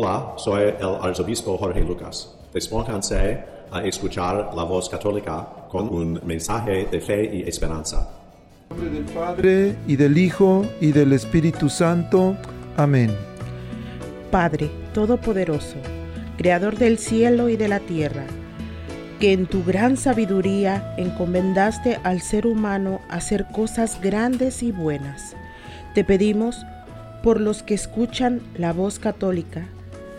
Hola, soy el arzobispo Jorge Lucas. Despónganse a escuchar la voz católica con un mensaje de fe y esperanza. En nombre del Padre, y del Hijo, y del Espíritu Santo. Amén. Padre Todopoderoso, Creador del cielo y de la tierra, que en tu gran sabiduría encomendaste al ser humano hacer cosas grandes y buenas. Te pedimos por los que escuchan la voz católica,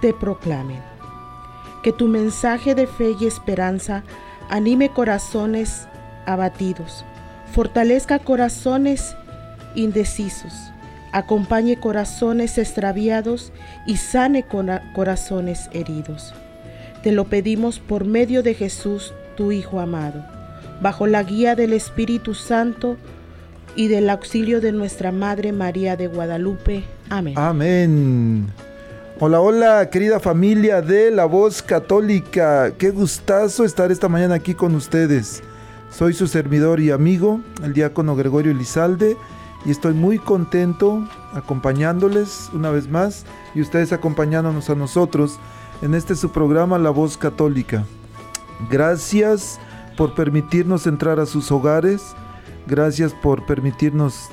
te proclamen. Que tu mensaje de fe y esperanza anime corazones abatidos, fortalezca corazones indecisos, acompañe corazones extraviados y sane corazones heridos. Te lo pedimos por medio de Jesús, tu Hijo amado, bajo la guía del Espíritu Santo y del auxilio de nuestra Madre María de Guadalupe. Amén. Amén. Hola, hola, querida familia de La Voz Católica. Qué gustazo estar esta mañana aquí con ustedes. Soy su servidor y amigo, el diácono Gregorio Elizalde, y estoy muy contento acompañándoles una vez más y ustedes acompañándonos a nosotros en este su programa La Voz Católica. Gracias por permitirnos entrar a sus hogares, gracias por permitirnos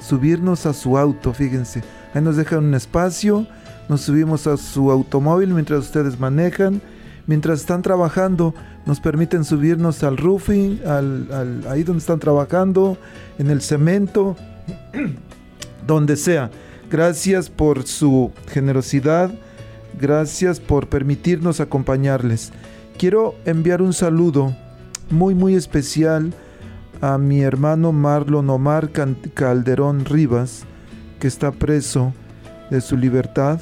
subirnos a su auto, fíjense. Ahí nos dejan un espacio nos subimos a su automóvil mientras ustedes manejan, mientras están trabajando, nos permiten subirnos al roofing, ahí donde están trabajando, en el cemento, donde sea. Gracias por su generosidad, gracias por permitirnos acompañarles. Quiero enviar un saludo muy muy especial a mi hermano Marlon Omar Calderón Rivas, que está preso de su libertad.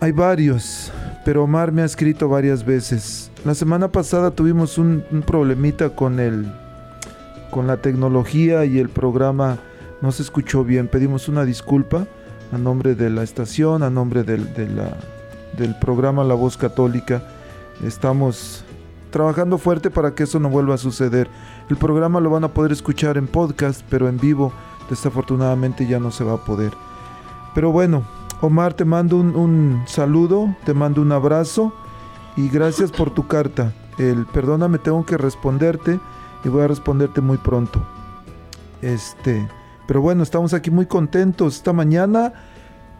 Hay varios, pero Omar me ha escrito varias veces. La semana pasada tuvimos un, problemita con el, con la tecnología y el programa no se escuchó bien. Pedimos una disculpa a nombre de la estación, a nombre del, del programa La Voz Católica. Estamos trabajando fuerte para que eso no vuelva a suceder. El programa lo van a poder escuchar en podcast, pero en vivo desafortunadamente ya no se va a poder. Pero bueno, Omar, te mando un, saludo, te mando un abrazo y gracias por tu carta. El perdóname, tengo que responderte y voy a responderte muy pronto. Este, pero bueno, estamos aquí muy contentos esta mañana.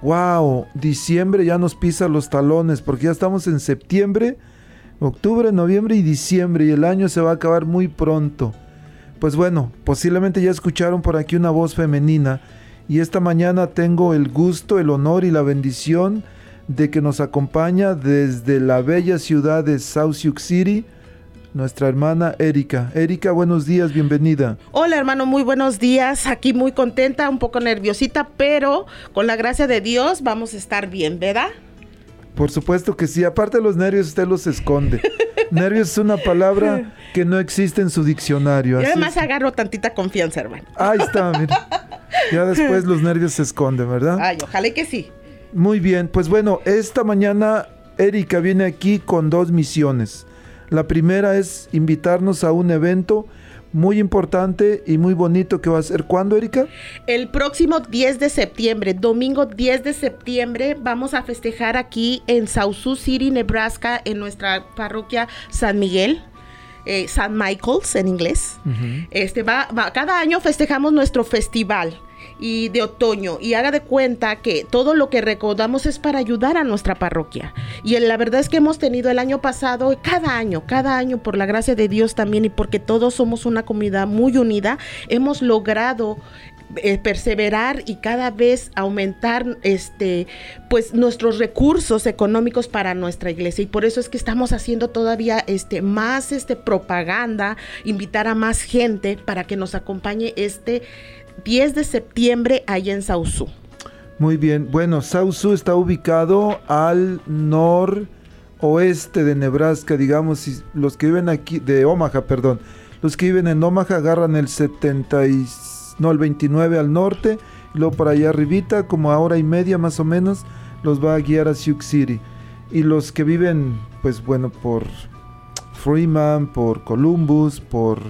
Wow, diciembre ya nos pisa los talones porque ya estamos en septiembre, octubre, noviembre y diciembre y el año se va a acabar muy pronto. Pues bueno, posiblemente ya escucharon por aquí una voz femenina y esta mañana tengo el gusto, el honor y la bendición de que nos acompaña desde la bella ciudad de South Sioux City nuestra hermana Erika. Erika, buenos días, bienvenida. Hola hermano, muy buenos días. Aquí muy contenta, un poco nerviosita, pero con la gracia de Dios vamos a estar bien, ¿verdad? Por supuesto que sí. Aparte de los nervios, usted los esconde. nervios es una palabra que no existe en su diccionario. Y además agarro tantita confianza, hermano. Ahí está, mira. Ya después los nervios se esconden, ¿verdad? Ay, ojalá que sí. Muy bien, pues bueno, esta mañana Erika viene aquí con dos misiones. La primera es invitarnos a un evento muy importante y muy bonito que va a ser. ¿Cuándo, Erika? El próximo 10 de septiembre, domingo 10 de septiembre, vamos a festejar aquí en South City, Nebraska, en nuestra parroquia San Miguel. Eh, San Michael's en inglés. Este va, cada año festejamos nuestro festival y de otoño y haga de cuenta que todo lo que recaudamos es para ayudar a nuestra parroquia. Y la verdad es que hemos tenido el año pasado, cada año, cada año por la gracia de Dios también y porque todos somos una comunidad muy unida, hemos logrado eh, perseverar y cada vez aumentar este pues nuestros recursos económicos para nuestra iglesia y por eso es que estamos haciendo todavía este más este propaganda invitar a más gente para que nos acompañe este 10 de septiembre allá en Sausú. Muy bien, bueno, Sausú está ubicado al noroeste de Nebraska, digamos, y los que viven aquí, de Omaha, perdón, los que viven en Omaha agarran el 70 no, el 29 al norte, y luego por allá arribita, como a hora y media más o menos, los va a guiar a Sioux City. Y los que viven, pues bueno, por Freeman, por Columbus, por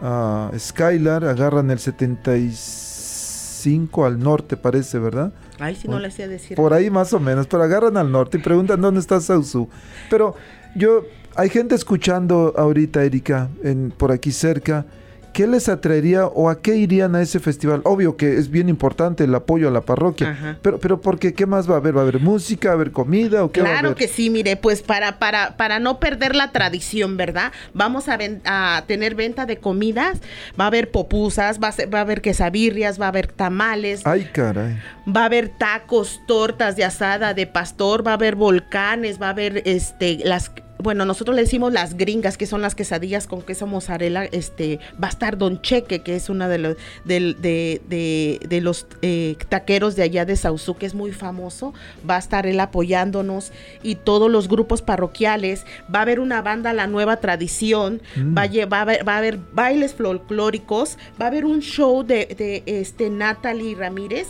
uh, Skylar, agarran el 75 al norte, parece, ¿verdad? Ay, si no le sé decir. Por ahí más o menos, pero agarran al norte y preguntan dónde está Sausu. Pero yo, hay gente escuchando ahorita, Erika, en, por aquí cerca, ¿qué les atraería o a qué irían a ese festival? Obvio que es bien importante el apoyo a la parroquia, pero pero porque qué más va a haber? ¿Va a haber música, va a haber comida o qué Claro va a haber? que sí, mire, pues para para para no perder la tradición, ¿verdad? Vamos a, a tener venta de comidas, va a haber popusas, va a, va a haber quesabirrias, va a haber tamales. Ay, caray. Va a haber tacos, tortas de asada, de pastor, va a haber volcanes, va a haber este las bueno, nosotros le decimos las gringas, que son las quesadillas con queso mozzarella, este, va a estar Don Cheque, que es una de los, de, de, de, los eh, taqueros de allá de Sausú, que es muy famoso, va a estar él apoyándonos y todos los grupos parroquiales, va a haber una banda La Nueva Tradición, mm. va, a, va, a haber, va, a haber, bailes folclóricos, va a haber un show de, de este, Natalie Ramírez,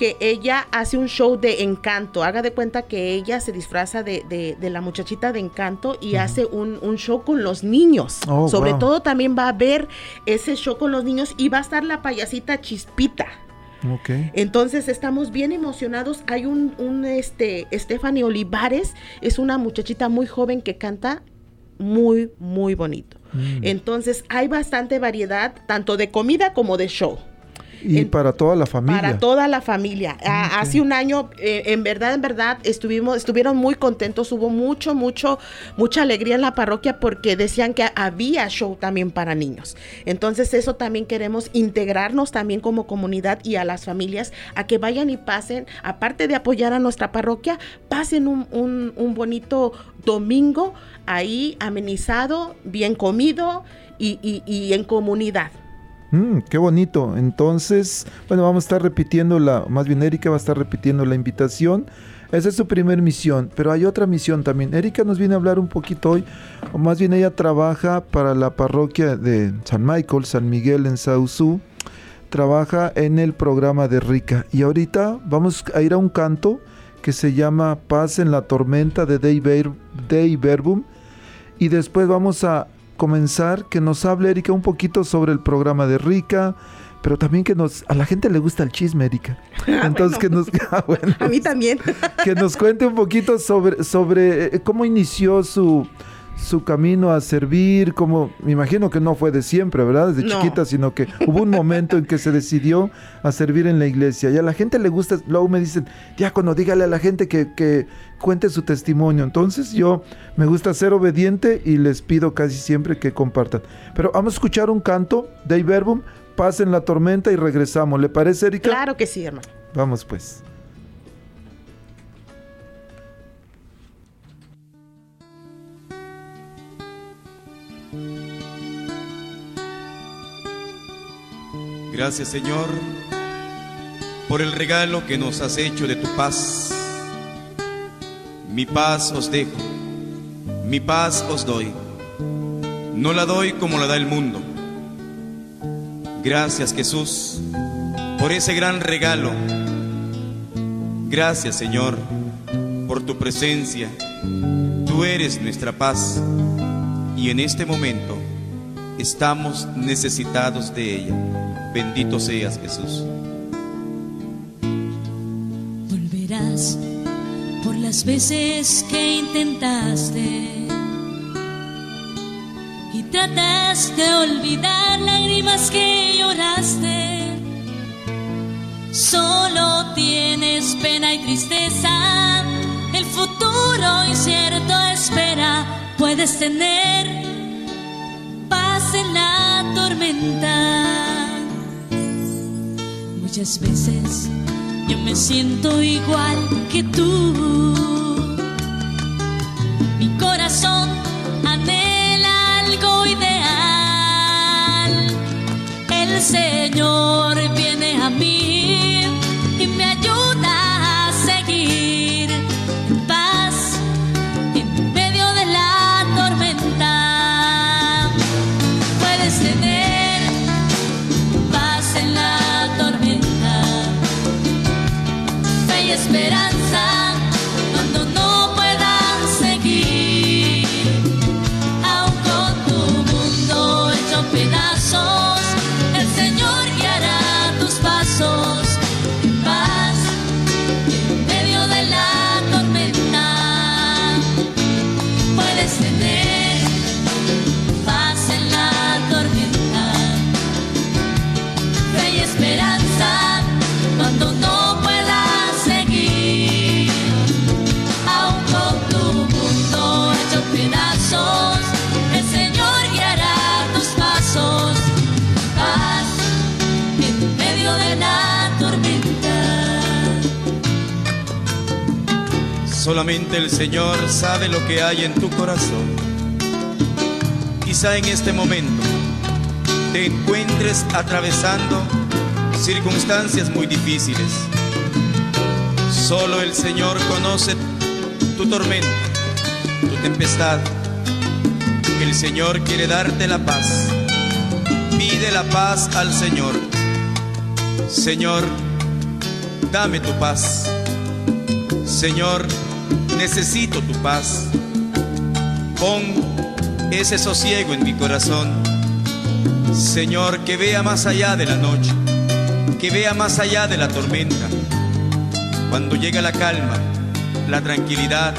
que ella hace un show de encanto. Haga de cuenta que ella se disfraza de, la muchachita de encanto y hace un, show con los niños. Oh, Sobre todo también va a ver ese show con los niños y va a estar la payasita Chispita. Okay. Entonces estamos bien emocionados. Hay un, un este, Stephanie Olivares, es una muchachita muy joven que canta muy, muy bonito. Mm. Entonces hay bastante variedad, tanto de comida como de show. Y para toda la familia. Para toda la familia. Hace un año, eh, en verdad, en verdad, estuvimos, estuvieron muy contentos. Hubo mucho, mucho, mucha alegría en la parroquia porque decían que había show también para niños. Entonces, eso también queremos integrarnos también como comunidad y a las familias a que vayan y pasen, aparte de apoyar a nuestra parroquia, pasen un, un, un bonito domingo ahí amenizado, bien comido y, y, y en comunidad. Mm, qué bonito. Entonces, bueno, vamos a estar repitiendo la, más bien Erika va a estar repitiendo la invitación. Esa es su primer misión, pero hay otra misión también. Erika nos viene a hablar un poquito hoy, o más bien ella trabaja para la parroquia de San Michael, San Miguel en Sausú. Trabaja en el programa de Rica. Y ahorita vamos a ir a un canto que se llama Paz en la tormenta de Dei Verbum. Y después vamos a comenzar, que nos hable Erika un poquito sobre el programa de Rica, pero también que nos a la gente le gusta el chisme, Erika. Ah, Entonces que nos ah, a mí también. Que nos cuente un poquito sobre sobre eh, cómo inició su su camino a servir, como me imagino que no fue de siempre, ¿verdad? Desde chiquita, sino que hubo un momento en que se decidió a servir en la iglesia. Y a la gente le gusta, luego me dicen, diácono, dígale a la gente que, que cuente su testimonio. Entonces yo me gusta ser obediente y les pido casi siempre que compartan. Pero vamos a escuchar un canto de Iberbum, pasen la tormenta y regresamos. ¿Le parece, Erika? Claro que sí, hermano. Vamos pues. Gracias Señor por el regalo que nos has hecho de tu paz. Mi paz os dejo, mi paz os doy. No la doy como la da el mundo. Gracias Jesús por ese gran regalo. Gracias Señor por tu presencia. Tú eres nuestra paz y en este momento estamos necesitados de ella. Bendito seas, Jesús. Volverás por las veces que intentaste y trataste de olvidar lágrimas que lloraste. Solo tienes pena y tristeza, el futuro incierto espera, puedes tener paz en la tormenta. Muchas veces yo me siento igual que tú. Mi corazón anhela algo ideal. El Señor El Señor sabe lo que hay en tu corazón. Quizá en este momento te encuentres atravesando circunstancias muy difíciles. Solo el Señor conoce tu tormenta, tu tempestad. El Señor quiere darte la paz. Pide la paz al Señor. Señor, dame tu paz. Señor, necesito tu paz. Pon ese sosiego en mi corazón. Señor, que vea más allá de la noche, que vea más allá de la tormenta. Cuando llega la calma, la tranquilidad,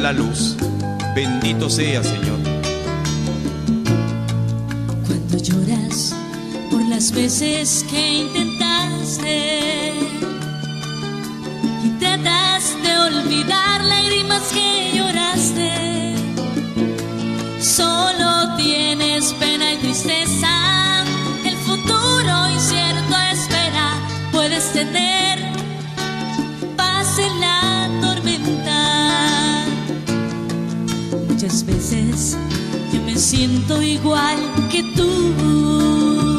la luz. Bendito sea, Señor. Cuando lloras por las veces que intentaste y tratas de olvidar que lloraste, solo tienes pena y tristeza, el futuro incierto espera, puedes tener paz en la tormenta. Muchas veces yo me siento igual que tú.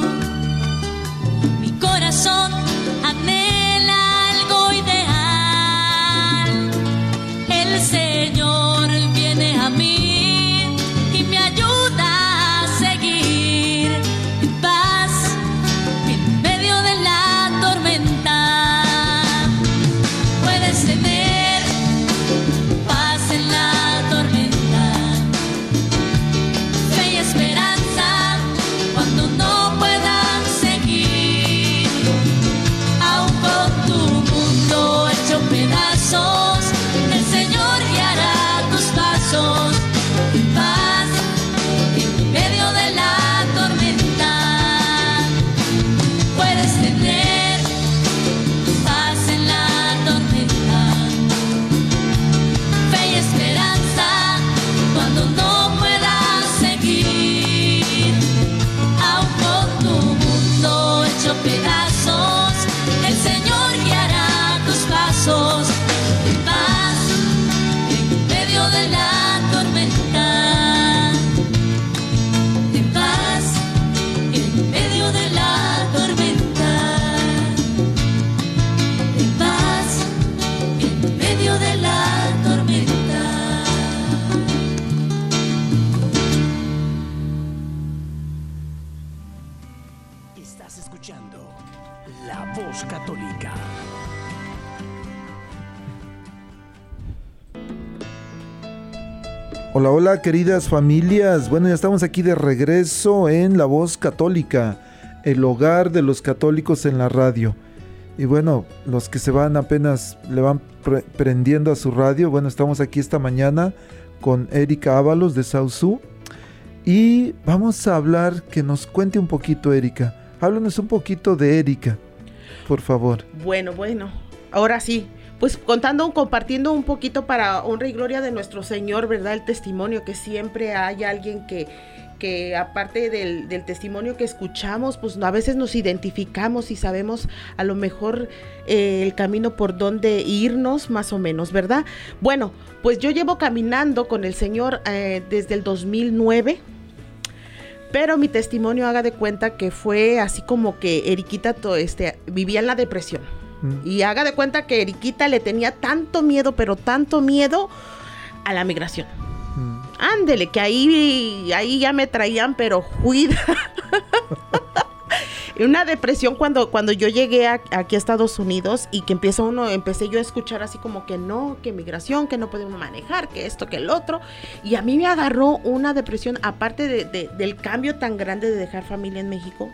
Hola, queridas familias. Bueno, ya estamos aquí de regreso en La Voz Católica, el hogar de los católicos en la radio. Y bueno, los que se van apenas le van pre- prendiendo a su radio, bueno, estamos aquí esta mañana con Erika Ábalos de Sausú. Y vamos a hablar, que nos cuente un poquito Erika. Háblanos un poquito de Erika. Por favor. Bueno, bueno, ahora sí. Pues contando, compartiendo un poquito para honra y gloria de nuestro Señor, ¿verdad? El testimonio, que siempre hay alguien que, que aparte del, testimonio que escuchamos, pues a veces nos identificamos y sabemos a lo mejor eh, el camino por donde irnos, más o menos, ¿verdad? Bueno, pues yo llevo caminando con el Señor eh, desde el 2009. Pero mi testimonio haga de cuenta que fue así como que Eriquita este, vivía en la depresión. Mm. Y haga de cuenta que Eriquita le tenía tanto miedo, pero tanto miedo a la migración. Ándele, que ahí, ahí ya me traían, pero cuida. una depresión cuando, cuando yo llegué aquí a Estados Unidos y que empieza uno, empecé yo a escuchar así como que no, que migración, que no podemos manejar, que esto, que el otro. Y a mí me agarró una depresión, aparte de, del cambio tan grande de dejar familia en México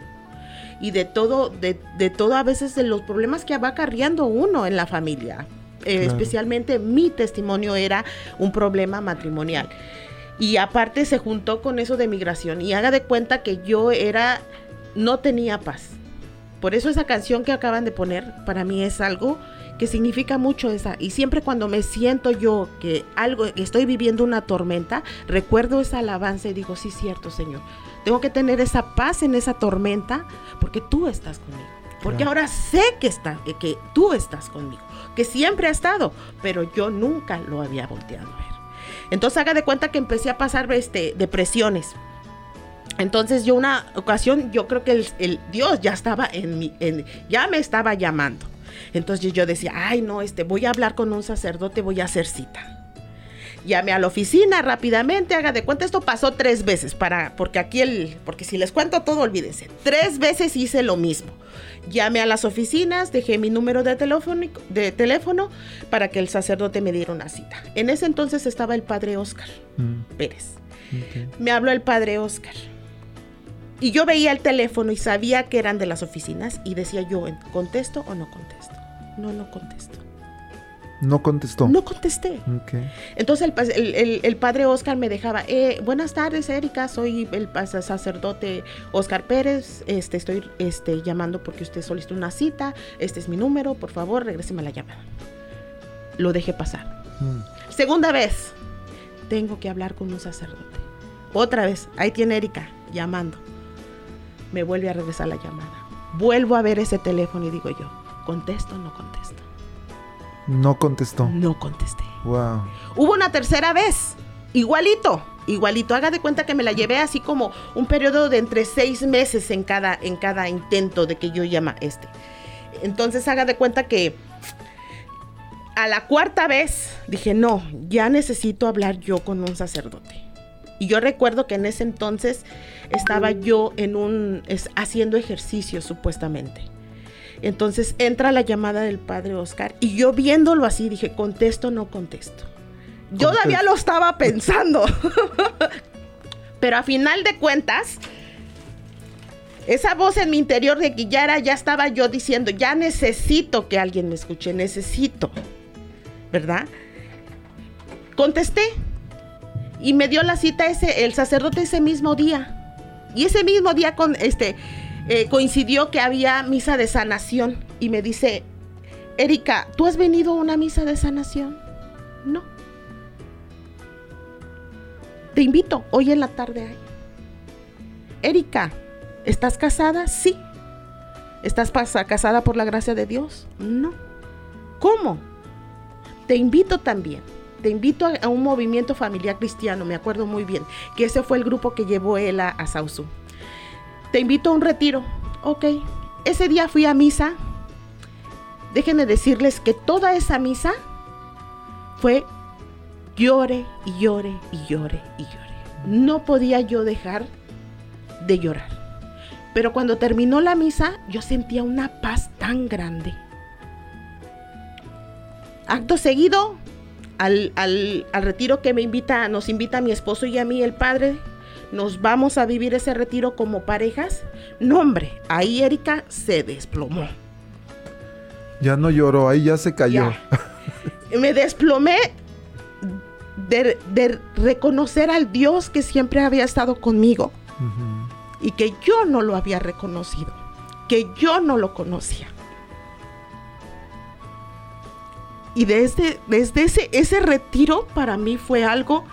y de todo, de, de todo a veces de los problemas que va acarreando uno en la familia. Eh, especialmente mi testimonio era un problema matrimonial. Y aparte se juntó con eso de migración. Y haga de cuenta que yo era, no tenía paz. Por eso esa canción que acaban de poner, para mí es algo que significa mucho esa. Y siempre cuando me siento yo que algo, que estoy viviendo una tormenta, recuerdo esa alabanza y digo, sí, cierto, Señor. Tengo que tener esa paz en esa tormenta porque tú estás conmigo. Porque ahora sé que, está, que tú estás conmigo, que siempre ha estado, pero yo nunca lo había volteado a ver. Entonces haga de cuenta que empecé a pasar este, depresiones. Entonces yo una ocasión, yo creo que el, Dios ya estaba en mi, en, ya me estaba llamando. Entonces yo decía, ay no, este, voy a hablar con un sacerdote, voy a hacer cita. Llamé a la oficina rápidamente, haga de cuenta, esto pasó tres veces para, porque aquí el, porque si les cuento todo, olvídense. Tres veces hice lo mismo. Llamé a las oficinas, dejé mi número de teléfono, de teléfono para que el sacerdote me diera una cita. En ese entonces estaba el padre Oscar mm. Pérez. Me habló el padre Oscar. Y yo veía el teléfono y sabía que eran de las oficinas y decía yo, ¿contesto o no contesto? No, no contesto. No contestó. No contesté. Entonces el, padre Oscar me dejaba, eh, buenas tardes Erika, soy el sacerdote Oscar Pérez, este, estoy este, llamando porque usted solicitó una cita, este es mi número, por favor, regréseme la llamada. Lo dejé pasar. Mm. Segunda vez, tengo que hablar con un sacerdote. Otra vez, ahí tiene Erika llamando. Me vuelve a regresar la llamada. Vuelvo a ver ese teléfono y digo yo, ¿contesto o no contesto? No contestó. No contesté. Wow. Hubo una tercera vez. Igualito, igualito. Haga de cuenta que me la llevé así como un periodo de entre seis meses en cada, en cada intento de que yo llama este. Entonces haga de cuenta que a la cuarta vez dije, no, ya necesito hablar yo con un sacerdote. Y yo recuerdo que en ese entonces estaba yo en un, haciendo ejercicio supuestamente. Entonces entra la llamada del padre Oscar y yo viéndolo así dije, contesto o no contesto. Yo todavía lo estaba pensando. Pero a final de cuentas, esa voz en mi interior de era, ya estaba yo diciendo, ya necesito que alguien me escuche, necesito. ¿Verdad? Contesté. Y me dio la cita ese, el sacerdote ese mismo día. Y ese mismo día con este eh, coincidió que había misa de sanación y me dice, Erika, ¿tú has venido a una misa de sanación? No. Te invito, hoy en la tarde hay. Erika, ¿estás casada? Sí. ¿Estás casada por la gracia de Dios? No. ¿Cómo? Te invito también. Te invito a, un movimiento familiar cristiano, me acuerdo muy bien, que ese fue el grupo que llevó él a, a te invito a un retiro. Ok, ese día fui a misa. Déjenme decirles que toda esa misa fue llore y llore y llore y llore. No podía yo dejar de llorar. Pero cuando terminó la misa, yo sentía una paz tan grande. Acto seguido, al, al, al retiro que me invita, nos invita a mi esposo y a mí, el padre nos vamos a vivir ese retiro como parejas. No, hombre, ahí Erika se desplomó. Ya no lloró, ahí ya se cayó. Me desplomé de, reconocer al Dios que siempre había estado conmigo y que yo no lo había reconocido, que yo no lo conocía. Y desde, desde ese, ese retiro para mí fue algo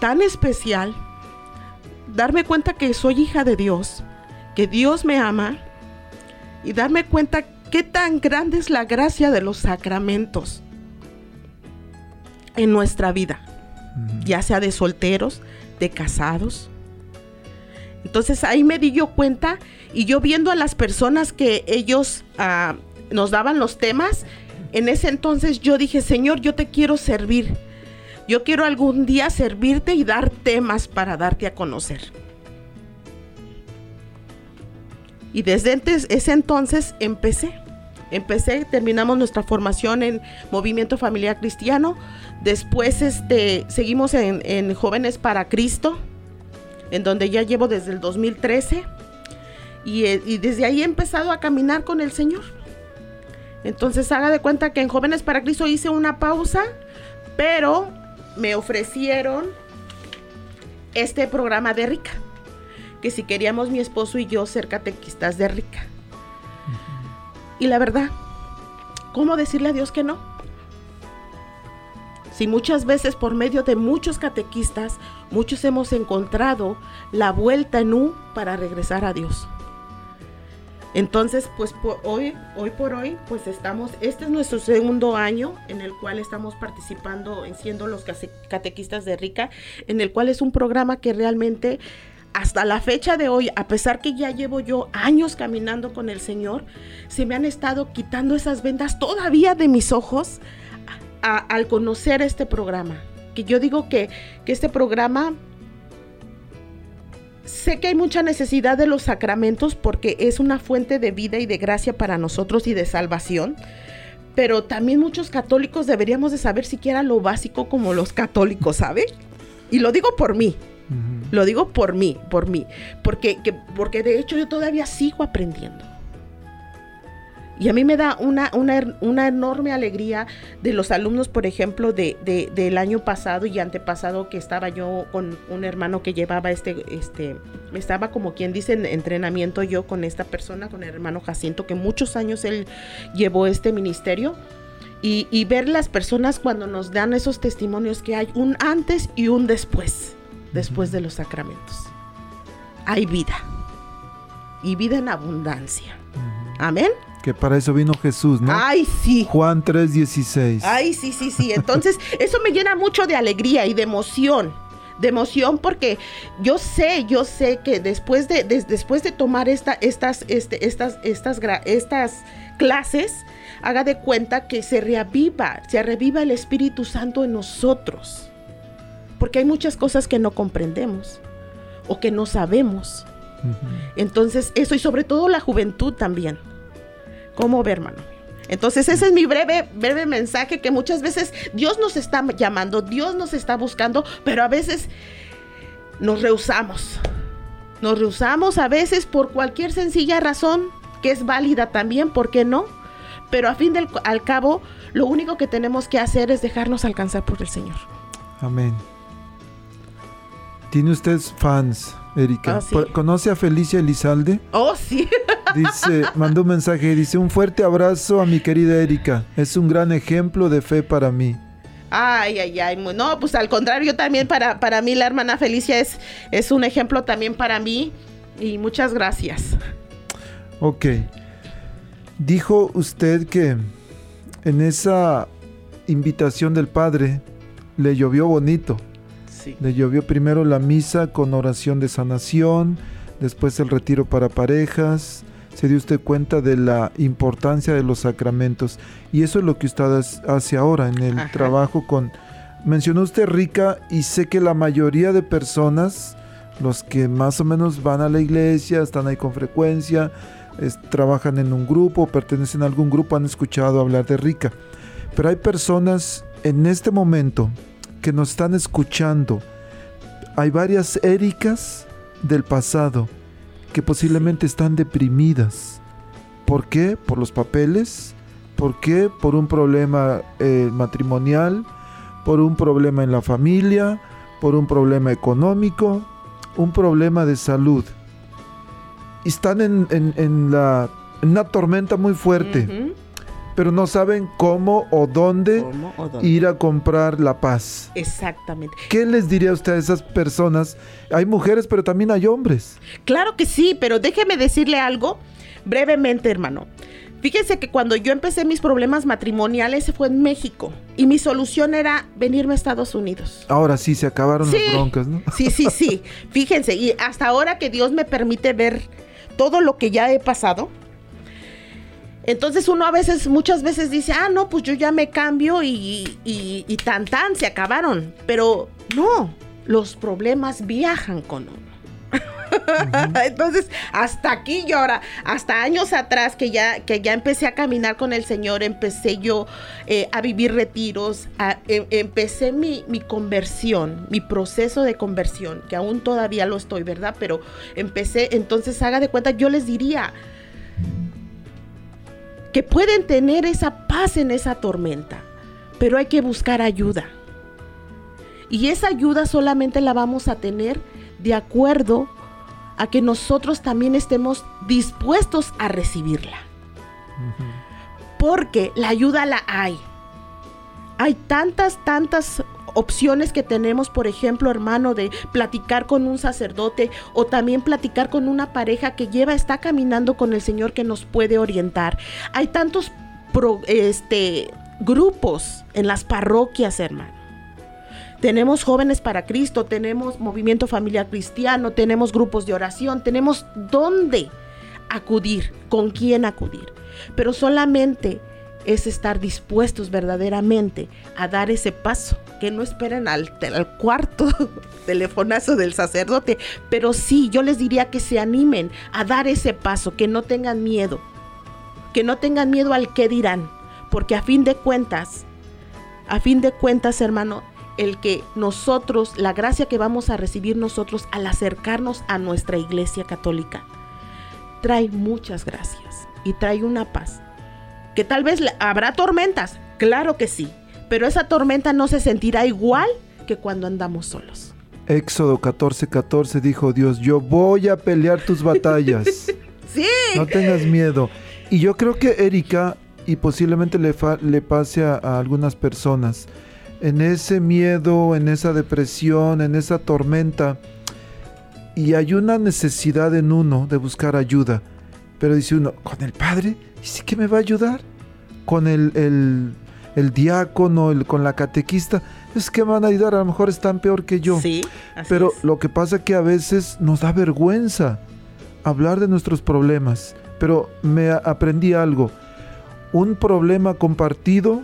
tan especial. Darme cuenta que soy hija de Dios, que Dios me ama y darme cuenta qué tan grande es la gracia de los sacramentos en nuestra vida, ya sea de solteros, de casados. Entonces ahí me di yo cuenta y yo viendo a las personas que ellos ah, nos daban los temas, en ese entonces yo dije, Señor, yo te quiero servir. Yo quiero algún día servirte y dar temas para darte a conocer. Y desde ese entonces empecé. Empecé, terminamos nuestra formación en Movimiento Familiar Cristiano. Después este, seguimos en, en Jóvenes para Cristo, en donde ya llevo desde el 2013. Y, eh, y desde ahí he empezado a caminar con el Señor. Entonces haga de cuenta que en Jóvenes para Cristo hice una pausa, pero me ofrecieron este programa de Rica. Que si queríamos mi esposo y yo ser catequistas de Rica. Y la verdad, ¿cómo decirle a Dios que no? Si muchas veces por medio de muchos catequistas, muchos hemos encontrado la vuelta en U para regresar a Dios. Entonces, pues hoy, hoy por hoy, pues estamos, este es nuestro segundo año en el cual estamos participando en siendo los catequistas de Rica, en el cual es un programa que realmente hasta la fecha de hoy, a pesar que ya llevo yo años caminando con el Señor, se me han estado quitando esas vendas todavía de mis ojos al conocer este programa. Que yo digo que este programa sé que hay mucha necesidad de los sacramentos porque es una fuente de vida y de gracia para nosotros y de salvación. Pero también muchos católicos deberíamos de saber siquiera lo básico como los católicos, ¿sabe? Y lo digo por mí. Lo digo por mí, por mí. Porque, porque de hecho yo todavía sigo aprendiendo. Y a mí me da una, una, enorme alegría de los alumnos, por ejemplo, de, del año pasado y antepasado que estaba yo con un hermano que llevaba este, este, estaba como quien dice en entrenamiento yo con esta persona, con el hermano Jacinto, que muchos años él llevó este ministerio. Y, y ver las personas cuando nos dan esos testimonios que hay un antes y un después, después de los sacramentos. Hay vida. Y vida en abundancia. Amén que para eso vino Jesús, ¿no? Ay, sí. Juan 3:16. Ay, sí, sí, sí. Entonces, eso me llena mucho de alegría y de emoción. De emoción porque yo sé, yo sé que después de, después de tomar esta, estas, este, estas, estas, estas clases, haga de cuenta que se reaviva, se reviva el Espíritu Santo en nosotros. Porque hay muchas cosas que no comprendemos o que no sabemos. Entonces, eso y sobre todo la juventud también ¿Cómo ver, hermano? Entonces ese es mi breve, breve mensaje que muchas veces Dios nos está llamando, Dios nos está buscando, pero a veces nos rehusamos. Nos rehusamos a veces por cualquier sencilla razón que es válida también, ¿por qué no? Pero a fin del al cabo, lo único que tenemos que hacer es dejarnos alcanzar por el Señor. Amén. ¿Tiene usted fans, Erika? Ah, ¿Conoce a Felicia Elizalde? Oh, sí. Dice, mandó un mensaje, dice, un fuerte abrazo a mi querida Erika. Es un gran ejemplo de fe para mí. Ay, ay, ay. No, pues al contrario, también para, para mí la hermana Felicia es, es un ejemplo también para mí. Y muchas gracias. Ok. Dijo usted que en esa invitación del Padre le llovió bonito. Sí. Le llovió primero la misa con oración de sanación, después el retiro para parejas, se dio usted cuenta de la importancia de los sacramentos. Y eso es lo que usted hace ahora en el trabajo con... Mencionó usted rica y sé que la mayoría de personas, los que más o menos van a la iglesia, están ahí con frecuencia, trabajan en un grupo, pertenecen a algún grupo, han escuchado hablar de rica. Pero hay personas en este momento que nos están escuchando. Hay varias Éricas del pasado que posiblemente están deprimidas. ¿Por qué? Por los papeles. ¿Por qué? Por un problema eh, matrimonial, por un problema en la familia, por un problema económico, un problema de salud. Están en, la, una tormenta muy fuerte. Pero no saben cómo o dónde, ¿Cómo o dónde? ir a comprar la paz. Exactamente. ¿Qué les diría usted a esas personas? Hay mujeres, pero también hay hombres. Claro que sí, pero déjeme decirle algo brevemente, hermano. Fíjense que cuando yo empecé mis problemas matrimoniales fue en México y mi solución era venirme a Estados Unidos. Ahora sí, se acabaron Sí. las broncas, ¿no? Sí, sí, sí. Fíjense, y hasta ahora que Dios me permite ver todo lo que ya he pasado. Entonces uno a veces, muchas veces dice, ah, no, pues yo ya me cambio y, y, y tan tan, se acabaron. Pero no, los problemas viajan con uno. Entonces, hasta aquí yo ahora, hasta años atrás que ya, que ya empecé a caminar con el Señor, empecé yo eh, a vivir retiros, a- em- empecé mi, mi conversión, mi proceso de conversión, que aún todavía lo estoy, ¿verdad? Pero empecé, entonces haga de cuenta, yo les diría que pueden tener esa paz en esa tormenta, pero hay que buscar ayuda. Y esa ayuda solamente la vamos a tener de acuerdo a que nosotros también estemos dispuestos a recibirla. Porque la ayuda la hay. Hay tantas, tantas opciones que tenemos, por ejemplo, hermano, de platicar con un sacerdote o también platicar con una pareja que lleva, está caminando con el Señor que nos puede orientar. Hay tantos este, grupos en las parroquias, hermano. Tenemos jóvenes para Cristo, tenemos movimiento familiar cristiano, tenemos grupos de oración, tenemos dónde acudir, con quién acudir. Pero solamente es estar dispuestos verdaderamente a dar ese paso, que no esperen al, cuarto telefonazo del sacerdote, pero sí, yo les diría que se animen a dar ese paso, que no tengan miedo, que no tengan miedo al qué dirán, porque a fin de cuentas, a fin de cuentas, hermano, el que nosotros, la gracia que vamos a recibir nosotros al acercarnos a nuestra iglesia católica, trae muchas gracias y trae una paz. Que tal vez habrá tormentas, claro que sí, pero esa tormenta no se sentirá igual que cuando andamos solos. Éxodo 14, 14 dijo Dios, yo voy a pelear tus batallas. Sí, No tengas miedo. Y yo creo que Erika, y posiblemente le, fa- le pase a, a algunas personas, en ese miedo, en esa depresión, en esa tormenta, y hay una necesidad en uno de buscar ayuda. Pero dice uno, ¿con el padre? ¿Y sí que me va a ayudar? ¿Con el, el, el diácono, el, con la catequista? Es que me van a ayudar, a lo mejor están peor que yo. sí, así Pero es. lo que pasa que a veces nos da vergüenza hablar de nuestros problemas. Pero me aprendí algo. Un problema compartido,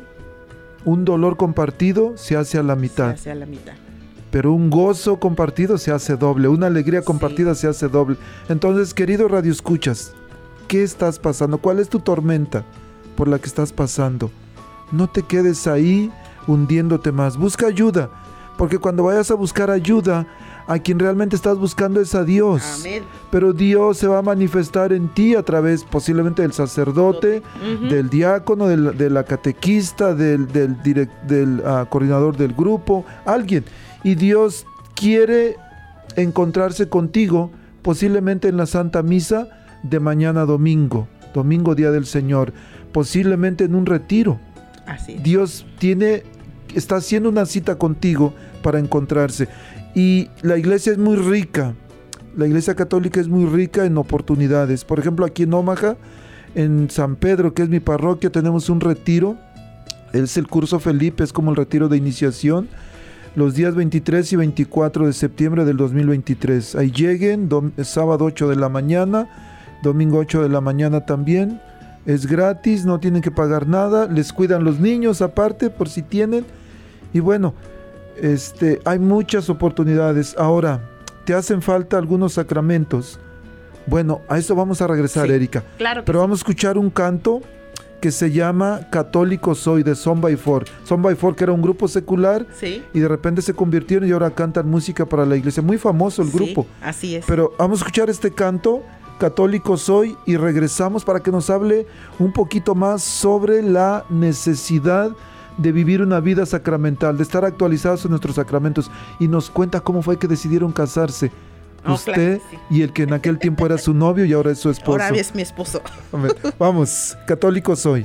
un dolor compartido se hace a la Se mitad. hace a la mitad. Pero un gozo compartido se hace doble. Una alegría Sí. compartida se hace doble. Entonces, querido Radio Escuchas, ¿qué estás pasando? ¿Cuál es tu tormenta por la que estás pasando? No te quedes ahí hundiéndote más. Busca ayuda. Porque cuando vayas a buscar ayuda, a quien realmente estás buscando es a Dios. Amén. Pero Dios se va a manifestar en ti a través posiblemente del sacerdote, del diácono, del- de la catequista, del, del, direc- del, ah, coordinador del grupo, alguien. Y Dios quiere encontrarse contigo posiblemente en la Santa Misa de mañana domingo, domingo día del Señor, posiblemente en un retiro. Así es. Dios tiene, está haciendo una cita contigo para encontrarse. Y la iglesia es muy rica. La iglesia católica es muy rica en oportunidades. Por ejemplo, aquí en Omaha, en San Pedro, que es mi parroquia, tenemos un retiro. Es el curso Felipe, es como el retiro de iniciación. Los días 23 y 24 de septiembre del 2023. Ahí lleguen, sábado 8 de la mañana, domingo 8 de la mañana también. Es gratis, no tienen que pagar nada. Les cuidan los niños aparte por si tienen. Y bueno, este, hay muchas oportunidades. Ahora, ¿te hacen falta algunos sacramentos? Bueno, a eso vamos a regresar, Sí, Erika. Claro Pero vamos a escuchar un canto que se llama Católico Soy de Son by Four. Son by Four, que era un grupo secular sí. y de repente se convirtieron y ahora cantan música para la iglesia. Muy famoso el Sí, grupo. así es. Pero vamos a escuchar este canto, Católico Soy, y regresamos para que nos hable un poquito más sobre la necesidad de vivir una vida sacramental, de estar actualizados en nuestros sacramentos. Y nos cuenta cómo fue que decidieron casarse. Oh, Usted claro que sí. y el que en aquel tiempo era su novio y ahora es su esposo. Ahora es mi esposo. Vamos, católico soy.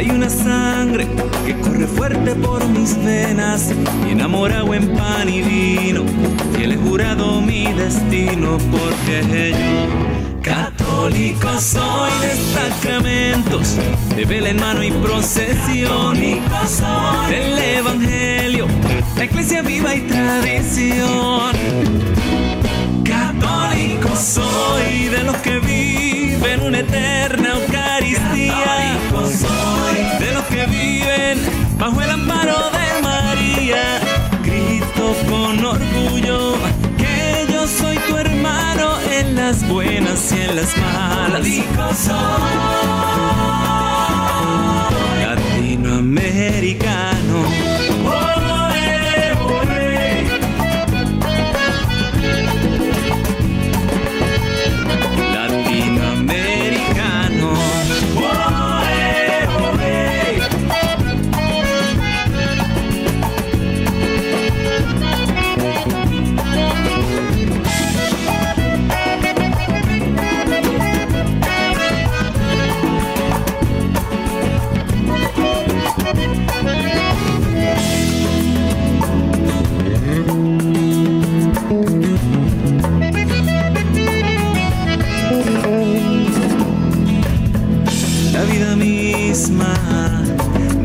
hay una sangre que corre fuerte por mis venas y enamorado en pan y vino. Y he jurado mi destino porque yo católico soy de sacramentos, de vela en mano y procesión. Soy del evangelio, la iglesia viva y tradición. Católico soy de los que viven una eterna Eucaristía. soy los que bajo el amparo de María. Grito con orgullo que yo soy tu hermano en las buenas y en las malas. soy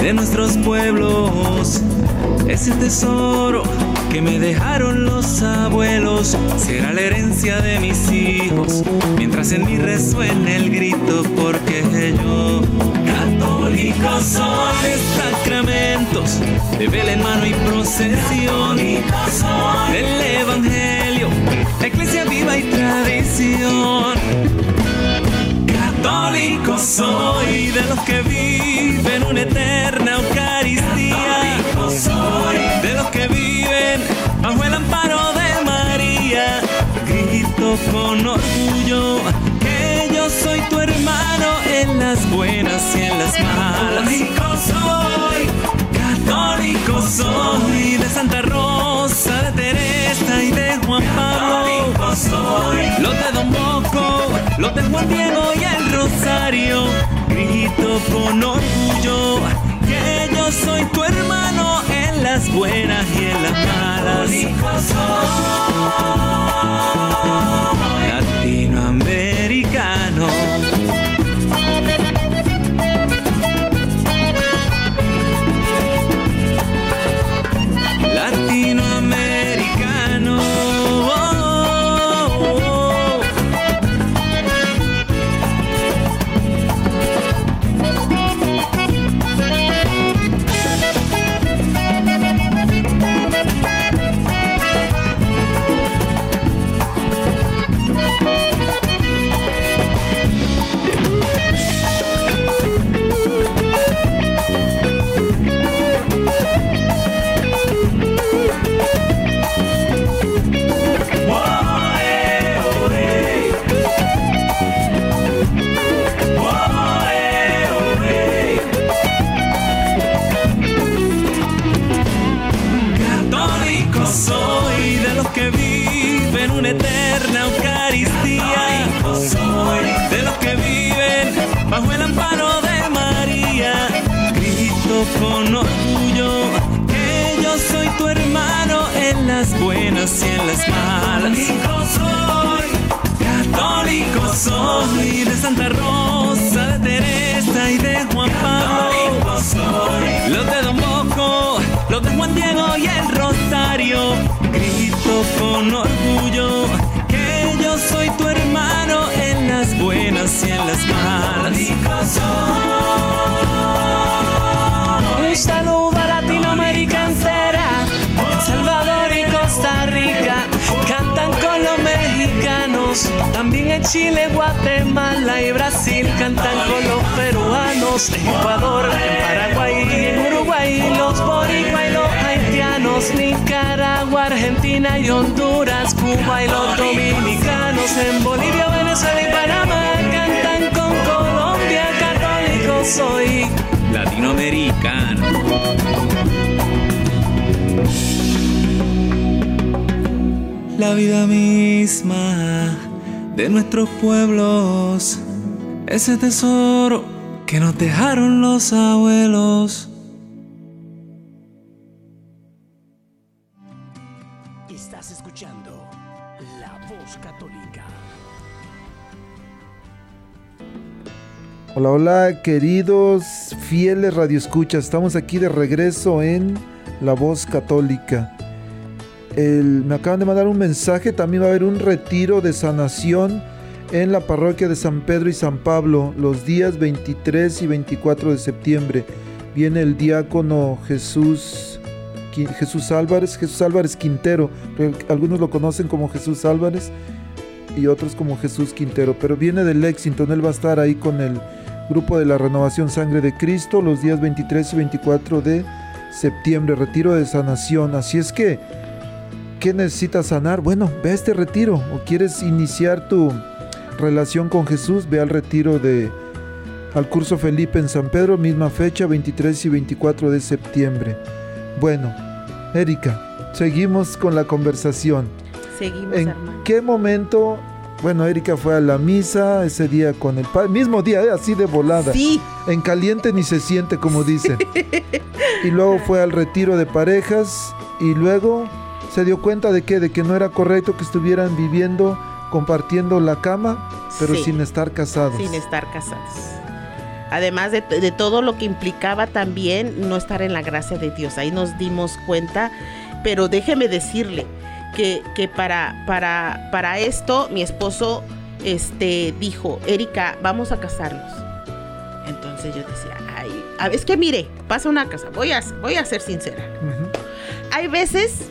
de nuestros pueblos. Ese tesoro que me dejaron los abuelos será la herencia de mis hijos. Mientras en mí resuene el grito, porque yo, católico, soy sacramentos, de vela en mano y procesión, del evangelio, iglesia viva y tradición católico soy de los que viven una eterna Eucaristía. soy de los que viven bajo el amparo de María. Grito con orgullo que yo soy tu hermano en las buenas y en las malas. Católico soy, católico soy de Santa Rosa, de Teresa y de Juan Pablo. Católico soy, los de Don Boco, los de Juan Diego y el Rosario. Grito con orgullo que yo soy tu hermano en las buenas y en las malas. Latinoamericano. buenas y las malas. Católico soy, católico soy, de Santa Rosa, de Teresa y de Juan Pablo. soy, los de Don Bosco, los de Juan Diego y el Rosario. Grito con orgullo que yo soy tu hermano. Chile, Guatemala y Brasil cantan con los peruanos, en Ecuador, en Paraguay, en Uruguay, los boricua y los haitianos, Nicaragua Argentina y Honduras, Cuba y los dominicanos, en Bolivia, Venezuela y Panamá cantan con Colombia, católico soy latinoamericano. La vida misma de nuestros pueblos, ese tesoro que nos dejaron los abuelos. Estás escuchando La Voz Católica. Hola, hola, queridos fieles radioescuchas. Estamos aquí de regreso en La Voz Católica. El- me acaban de mandar un mensaje. También va a haber un retiro de sanación en la parroquia de San Pedro y San Pablo los días 23 y 24 de septiembre. Viene el diácono Jesús, Jesús Álvarez, Jesús Álvarez Quintero. Algunos lo conocen como Jesús Álvarez y otros como Jesús Quintero. Pero viene del Lexington. Él va a estar ahí con el grupo de la Renovación Sangre de Cristo los días 23 y 24 de septiembre. Retiro de sanación. Así es que, ¿qué necesitas sanar? Bueno, ve a este retiro. ¿O quieres iniciar tu relación con Jesús? Ve al retiro de... Al curso Felipe en San Pedro, misma fecha, 23 y 24 de septiembre. Bueno, Erika, seguimos con la conversación. Seguimos, ¿En hermano. qué momento? Bueno, Erika fue a la misa ese día con el padre, mismo día, ¿eh? así de volada. Sí, En caliente ni se siente, como dicen. y luego fue al retiro de parejas y luego se dio cuenta de que de que no era correcto que estuvieran viviendo compartiendo la cama, pero Sí. sin estar casados. sin estar casados. Además de, de todo lo que implicaba también no estar en la gracia de Dios. Ahí nos dimos cuenta. Pero déjeme decirle que, que para, para, para esto mi esposo este, dijo, Erika, vamos a casarnos. Entonces yo decía, ay, a- es que mire, pasa una cosa, voy a, voy a ser sincera. Hay veces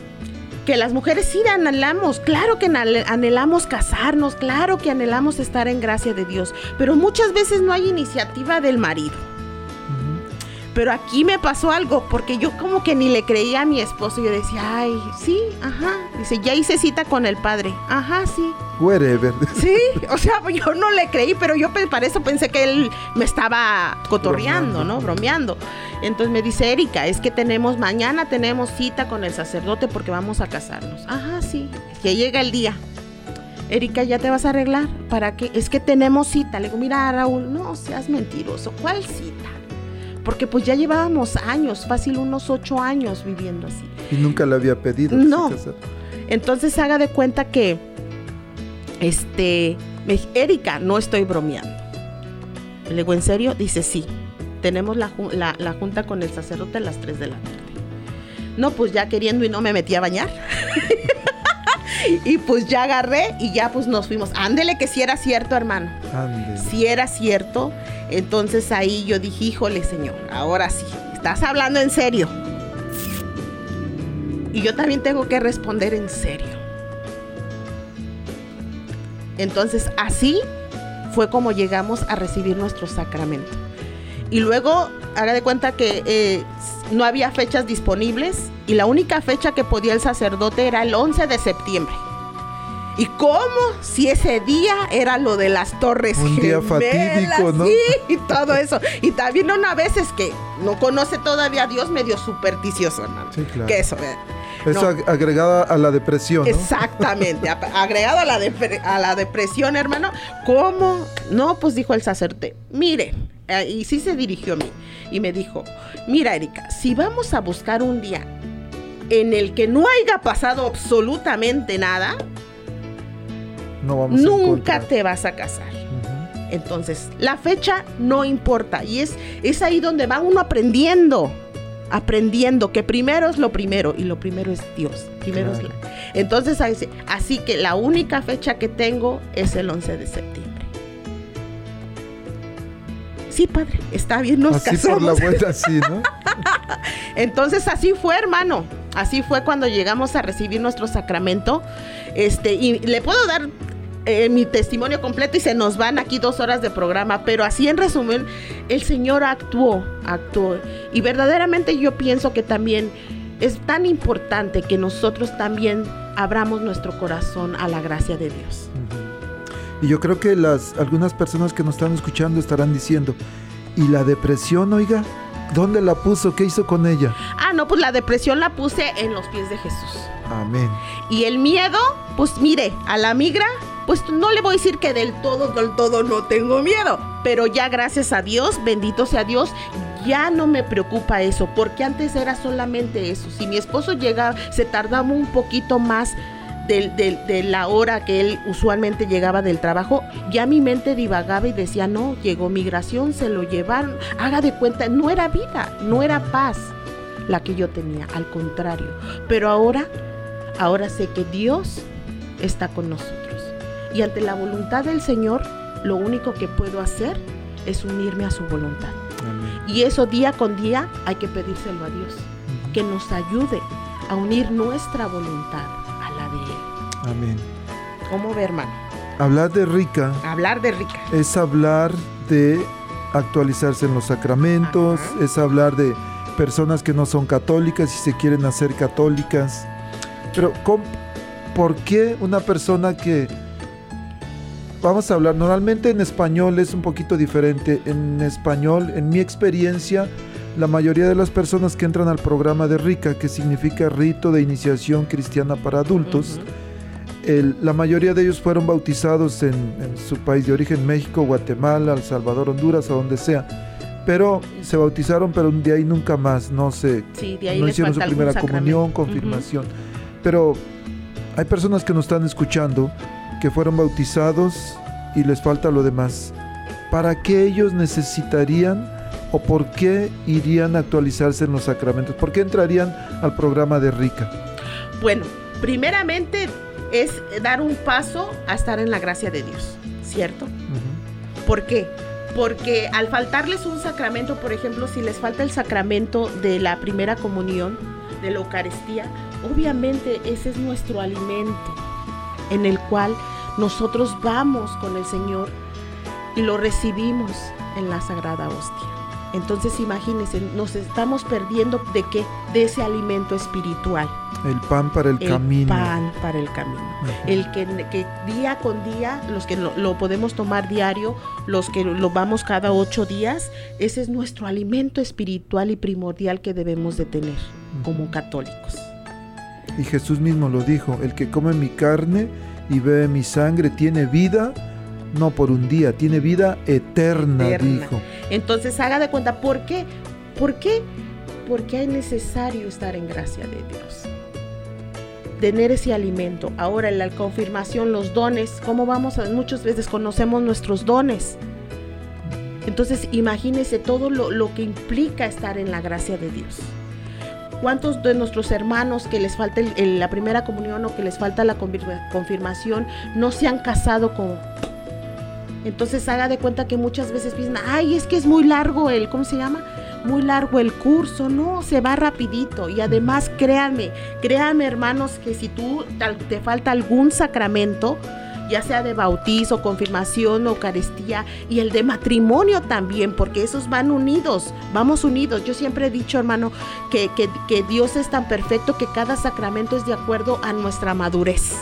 que las mujeres sí anhelamos, claro que anhel- anhelamos casarnos, claro que anhelamos estar en gracia de Dios, pero muchas veces no hay iniciativa del marido. Pero aquí me pasó algo, porque yo como que ni le creía a mi esposo. Yo decía, ay, sí, ajá. Dice, ya hice cita con el padre. Ajá, sí. Wherever. Sí, o sea, yo no le creí, pero yo para eso pensé que él me estaba cotorreando, Bromeando. ¿no? Bromeando. Entonces me dice, Erika, es que tenemos, mañana tenemos cita con el sacerdote porque vamos a casarnos. Ajá, sí. Que llega el día. Erika, ¿ya te vas a arreglar? ¿Para qué? Es que tenemos cita. Le digo, mira, Raúl, no seas mentiroso. ¿Cuál cita? Porque pues ya llevábamos años, fácil unos ocho años viviendo así. y nunca le había pedido. No. Entonces haga de cuenta que, este, me Erika, no estoy bromeando. Le digo, ¿en serio? Dice, sí. Tenemos la, la- la junta con el sacerdote a las 3 de la tarde. No, pues ya queriendo y no me metí a bañar. y pues ya agarré y ya pues nos fuimos. Ándele que si era cierto, hermano. Ándele. Si era cierto. Entonces ahí yo dije, híjole, señor, ahora sí, estás hablando en serio. Y yo también tengo que responder en serio. Entonces así fue como llegamos a recibir nuestro sacramento. Y luego, haga de cuenta que eh, no había fechas disponibles y la única fecha que podía el sacerdote era el 11 de septiembre. ¿Y cómo? Si ese día era lo de las torres Un día gemelas, fatídico, ¿no? Sí, y todo eso. Y también una vez es que no conoce todavía a Dios medio supersticioso, hermano. Sí, claro. Que eso, eh, Eso no. ag- agregada a la depresión, ¿no? Exactamente, agregado a la, a la depresión, hermano. ¿Cómo? No, pues dijo el sacerdote, mire, eh, y sí se dirigió a mí y me dijo, mira Erika, si vamos a buscar un día en el que no haya pasado absolutamente nada, No vamos a nunca te vas a casar. Entonces, la fecha no importa y es, es ahí donde va uno aprendiendo, aprendiendo que primero es lo primero y lo primero es Dios. Primero es la- Entonces, ahí sí, así que la única fecha que tengo es el 11 de septiembre. Sí, padre, está bien, nos Así por la casamos. vuelta, sí, ¿no? Entonces así fue, hermano. Así fue cuando llegamos a recibir nuestro sacramento. Este, y le puedo dar eh, mi testimonio completo y se nos van aquí dos horas de programa, pero así en resumen, el Señor actuó, actuó. Y verdaderamente yo pienso que también es tan importante que nosotros también abramos nuestro corazón a la gracia de Dios. Y yo creo que las algunas personas que nos están escuchando estarán diciendo, ¿y la depresión, oiga? ¿Dónde la puso? ¿Qué hizo con ella? Ah, no, pues la depresión la puse en los pies de Jesús. Amén. Y el miedo, pues mire, a la migra, pues no le voy a decir que del todo, del todo no tengo miedo. Pero ya gracias a Dios, bendito sea Dios, ya no me preocupa eso, porque antes era solamente eso. Si mi esposo llegaba, se tardaba un poquito más de, de- la hora que él usualmente llegaba del trabajo, ya mi mente divagaba y decía, no, llegó migración, se lo llevaron, haga de cuenta, no era vida, no era paz la que yo tenía, al contrario. Pero ahora, ahora sé que Dios está con nosotros. Y ante la voluntad del Señor, lo único que puedo hacer es unirme a su voluntad. Amén. Y eso día con día hay que pedírselo a Dios, que nos ayude a unir nuestra voluntad a la de Él. Amén. ¿Cómo ve, hermano? Hablar de rica Hablar de rica. es hablar de actualizarse en los sacramentos, Ajá. es hablar de personas que no son católicas y se quieren hacer católicas. Pero ¿cómo- ¿por qué una persona que... Vamos a hablar, normalmente en español es un poquito diferente. En español, en mi experiencia, la mayoría de las personas que entran al programa de RICA, que significa Rito de Iniciación Cristiana para Adultos, Ujú. el- la mayoría de ellos fueron bautizados en, en su país de origen, México, Guatemala, El Salvador, Honduras o donde sea. Pero se bautizaron, pero de ahí nunca más, no sé, Sí, no hicieron su primera comunión, confirmación. Pero hay personas que nos están escuchando que fueron bautizados y les falta lo demás. ¿Para qué ellos necesitarían o por qué irían a actualizarse en los sacramentos? ¿Por qué entrarían al programa de Rica? Bueno, primeramente es dar un paso a estar en la gracia de Dios, ¿cierto? Ujú. ¿Por qué? Porque al faltarles un sacramento, por ejemplo, si les falta el sacramento de la primera comunión, de la Eucaristía, obviamente ese es nuestro alimento en el cual nosotros vamos con el Señor y lo recibimos en la Sagrada Hostia. Entonces imagínense, nos estamos perdiendo de qué? De ese alimento espiritual, El pan para el, el camino. pan para el camino el que, que día con día, los que lo, lo podemos tomar diario, los que lo vamos cada ocho días, ese es nuestro alimento espiritual y primordial que debemos de tener como católicos. Y Jesús mismo lo dijo, el que come mi carne y bebe mi sangre tiene vida, no por un día, tiene vida eterna, Eterna. dijo. Entonces haga de cuenta, ¿por qué? ¿Por qué? Porque es necesario estar en gracia de Dios. Tener ese alimento. Ahora en la confirmación, los dones, ¿cómo vamos a? Muchas veces conocemos nuestros dones. Entonces imagínese todo lo, lo que implica estar en la gracia de Dios. ¿Cuántos de nuestros hermanos que les falta la primera comunión o que les falta la confirma- confirmación no se han casado con... Entonces haga de cuenta que muchas veces piensan, ay, es que es muy largo el, ¿cómo se llama? Muy largo el curso, no, se va rapidito. Y además, créanme, créanme hermanos, que si tú te falta algún sacramento, ya sea de bautizo, confirmación, Eucaristía y el de matrimonio también, porque esos van unidos, vamos unidos. Yo siempre he dicho, hermano, que, que- que Dios es tan perfecto que cada sacramento es de acuerdo a nuestra madurez,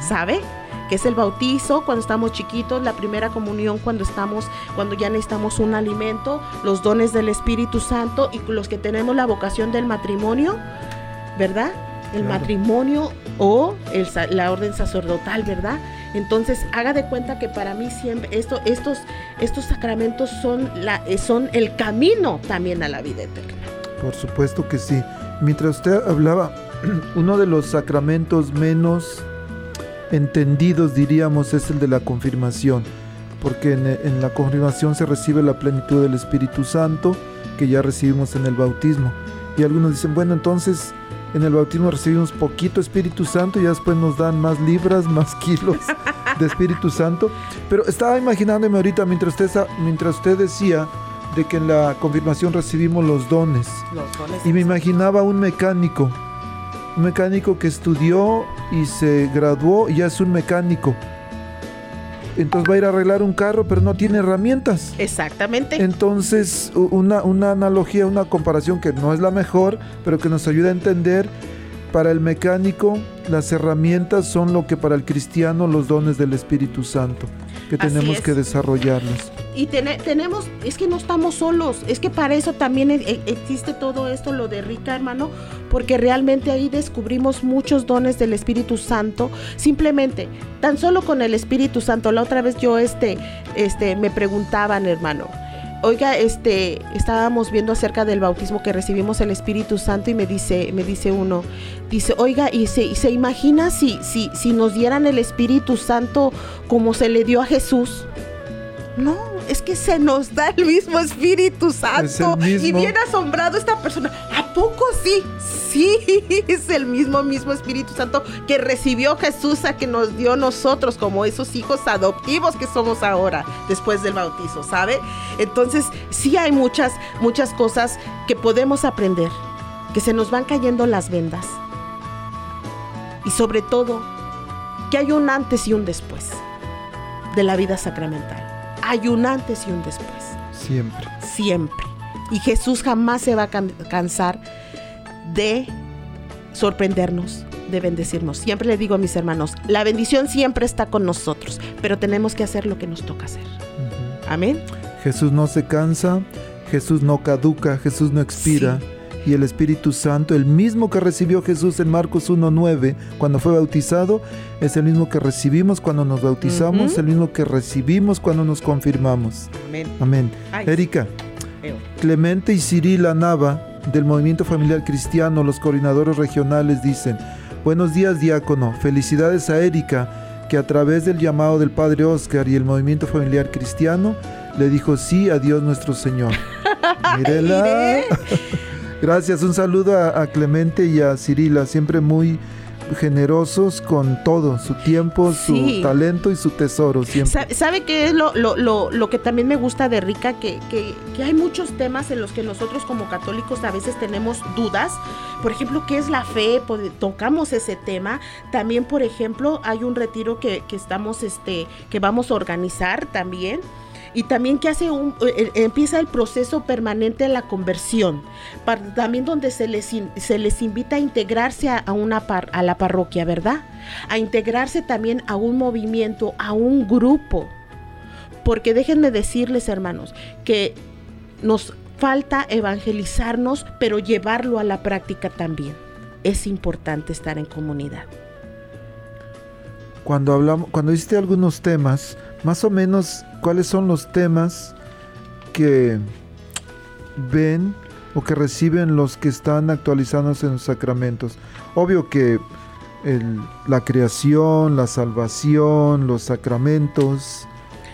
¿sabe? Que es el bautizo cuando estamos chiquitos, la primera comunión cuando estamos, cuando ya necesitamos un alimento, los dones del Espíritu Santo y los que tenemos la vocación del matrimonio, ¿verdad? El Claro. matrimonio o el la orden sacerdotal, ¿verdad? Entonces, haga de cuenta que para mí siempre esto, estos, estos sacramentos son, la, eh, son el camino también a la vida eterna. Por supuesto que sí. Mientras usted hablaba, uno de los sacramentos menos entendidos, diríamos, es el de la confirmación, porque en, en la confirmación se recibe la plenitud del Espíritu Santo que ya recibimos en el bautismo. Y algunos dicen, bueno, entonces en el bautismo recibimos poquito Espíritu Santo y después nos dan más libras, más kilos de Espíritu Santo. Pero estaba imaginándome ahorita mientras usted, mientras usted decía de que en la confirmación recibimos los dones. Los dones Y me imaginaba un mecánico, un mecánico que estudió y se graduó y ya es un mecánico. Entonces va a ir a arreglar un carro, pero no tiene herramientas. Exactamente. Entonces, una, una analogía, una comparación que no es la mejor, pero que nos ayuda a entender, para el mecánico las herramientas son lo que para el cristiano los dones del Espíritu Santo, que Así tenemos es. que desarrollarlos. Y tene- tenemos, es que no estamos solos, es que para eso también e- e- existe todo esto, lo de Rica, hermano, porque realmente ahí descubrimos muchos dones del Espíritu Santo, simplemente, tan solo con el Espíritu Santo. La otra vez yo, este, este, me preguntaban, hermano, oiga, este, estábamos viendo acerca del bautismo que recibimos el Espíritu Santo y me dice, me dice uno, dice, oiga, y se, y se imagina si, si, si nos dieran el Espíritu Santo como se le dio a Jesús. No, es que se nos da el mismo Espíritu Santo. mismo. Y bien asombrado esta persona. ¿A poco sí? Sí, es el mismo, mismo Espíritu Santo que recibió Jesús a que nos dio nosotros como esos hijos adoptivos que somos ahora después del bautizo, ¿sabe? Entonces, sí hay muchas, muchas cosas que podemos aprender, que se nos van cayendo las vendas. Y sobre todo, que hay un antes y un después de la vida sacramental. Hay un antes y un después, Siempre. siempre. Y Jesús jamás se va a can- cansar de sorprendernos, de bendecirnos. Siempre le digo a mis hermanos, la bendición siempre está con nosotros, pero tenemos que hacer lo que nos toca hacer. Amén. Jesús no se cansa, Jesús no caduca, Jesús no expira. Y el Espíritu Santo, el mismo que recibió Jesús en Marcos 1.9 cuando fue bautizado, es el mismo que recibimos cuando nos bautizamos, el mismo que recibimos cuando nos confirmamos. Amén. Amén. Ay, Erika. Clemente y Cirila Nava del Movimiento Familiar Cristiano, los coordinadores regionales dicen, buenos días diácono, felicidades a Erika que a través del llamado del Padre Oscar y el Movimiento Familiar Cristiano le dijo sí a Dios nuestro Señor. Mírela. Gracias, un saludo a, a Clemente y a Cirila, siempre muy generosos con todo, su tiempo, su talento y su tesoro siempre. Sa- ¿Sabe qué es lo, lo, lo, lo que también me gusta de Rica? Que, que, que hay muchos temas en los que nosotros como católicos a veces tenemos dudas. Por ejemplo, ¿qué es la fe? Pod- tocamos ese tema. También, por ejemplo, hay un retiro que, que estamos, este, que vamos a organizar también. Y también que hace un, eh, eh, empieza el proceso permanente de la conversión, par- también donde se les, in- se les invita a integrarse a, a una par- a la parroquia, ¿verdad? A integrarse también a un movimiento, a un grupo. Porque déjenme decirles, hermanos, que nos falta evangelizarnos, pero llevarlo a la práctica también. Es importante estar en comunidad. Cuando hablamos, cuando hiciste algunos temas, más o menos, ¿cuáles son los temas que ven o que reciben los que están actualizándose en los sacramentos? Obvio que el- la creación, la salvación, los sacramentos,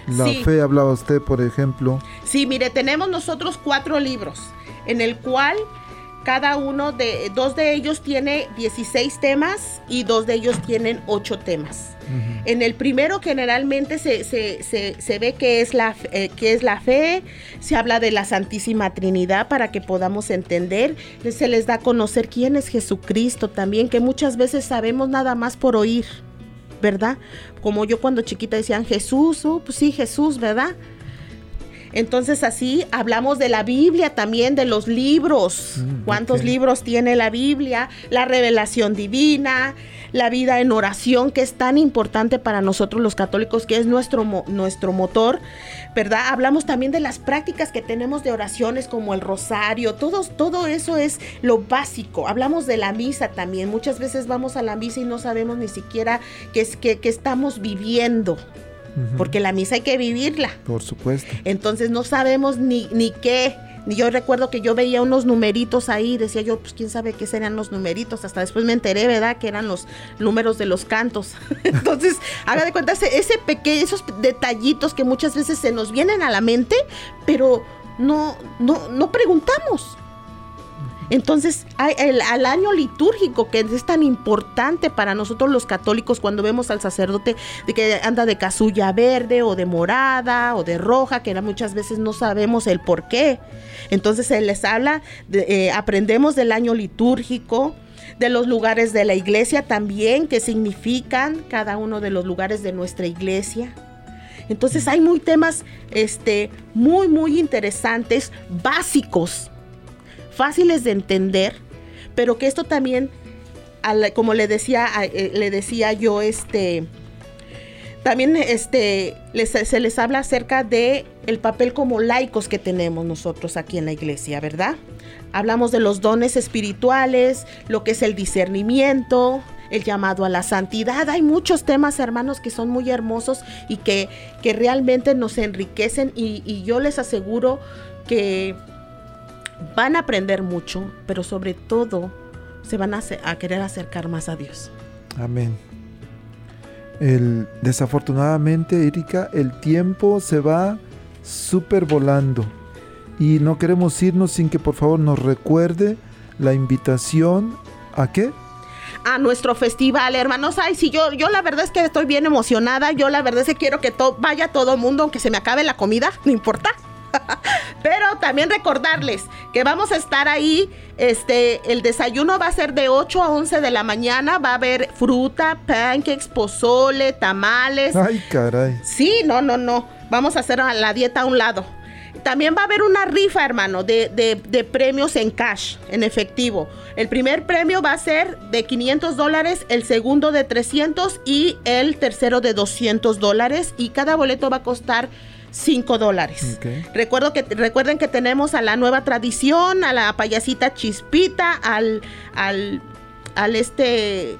la Sí. fe, hablaba usted, por ejemplo. Sí, mire, tenemos nosotros cuatro libros, en el cual cada uno de, dos de ellos tiene 16 temas y dos de ellos tienen 8 temas. En el primero generalmente se, se- se- se ve que es, la, eh, que es la fe, se habla de la Santísima Trinidad para que podamos entender, se les da a conocer quién es Jesucristo también, que muchas veces sabemos nada más por oír, ¿verdad? Como yo cuando chiquita decían Jesús, oh, pues sí, Jesús, ¿verdad? Entonces así hablamos de la Biblia también, de los libros. Mm, ¿Cuántos libros tiene la Biblia? La revelación divina, la vida en oración, que es tan importante para nosotros los católicos, que es nuestro, nuestro motor, ¿verdad? Hablamos también de las prácticas que tenemos de oraciones como el rosario, todo, todo eso es lo básico. Hablamos de la misa también. Muchas veces vamos a la misa y no sabemos ni siquiera qué es que, que estamos viviendo, Porque la misa hay que vivirla. Por supuesto. Entonces no sabemos ni, ni qué. Yo recuerdo que yo veía unos numeritos ahí, decía yo, pues quién sabe qué serían los numeritos. Hasta después me enteré, ¿verdad? Que eran los números de los cantos. Entonces, haga de cuenta ese, ese pequeño, esos detallitos que muchas veces se nos vienen a la mente, pero no, no, no preguntamos. Entonces, el, al año litúrgico, que es tan importante para nosotros los católicos cuando vemos al sacerdote de que anda de casulla verde o de morada o de roja, que muchas veces no sabemos el por qué. Entonces, se les habla, de, eh, aprendemos del año litúrgico, de los lugares de la iglesia también, que significan cada uno de los lugares de nuestra iglesia. Entonces hay muy temas este, muy, muy interesantes, básicos, fáciles de entender, pero que esto también como le decía, eh, le decía yo, este, también este, se les habla acerca de el papel como laicos que tenemos nosotros aquí en la iglesia, ¿verdad? Hablamos de los dones espirituales, lo que es el discernimiento, el llamado a la santidad. Hay muchos temas, hermanos, que son muy hermosos y que, que realmente nos enriquecen y yo les aseguro que van a aprender mucho, pero sobre todo se van a, a querer acercar más a Dios. Amén. El, desafortunadamente, Erika, el tiempo se va súper volando. Y no queremos irnos sin que por favor nos recuerde la invitación a qué? a nuestro festival, hermanos. Ay, sí, yo, yo la verdad es que estoy bien emocionada. Yo la verdad es que quiero que to- vaya todo el mundo, aunque se me acabe la comida, no importa. Pero también recordarles que vamos a estar ahí. Este, el desayuno va a ser de 8 a 11 de la mañana. Va a haber fruta, pancakes, pozole, tamales. Ay, caray. Sí, no, no, no. Vamos a hacer la dieta a un lado. También va a haber una rifa, hermano, de, de- de premios en cash, en efectivo. El primer premio va a ser de 500 dólares, el segundo de 300 y el tercero de 200 dólares. Y cada boleto va a costar 5 dólares. Recuerdo que, recuerden que tenemos a la nueva tradición, a la payasita Chispita, al, al, al este,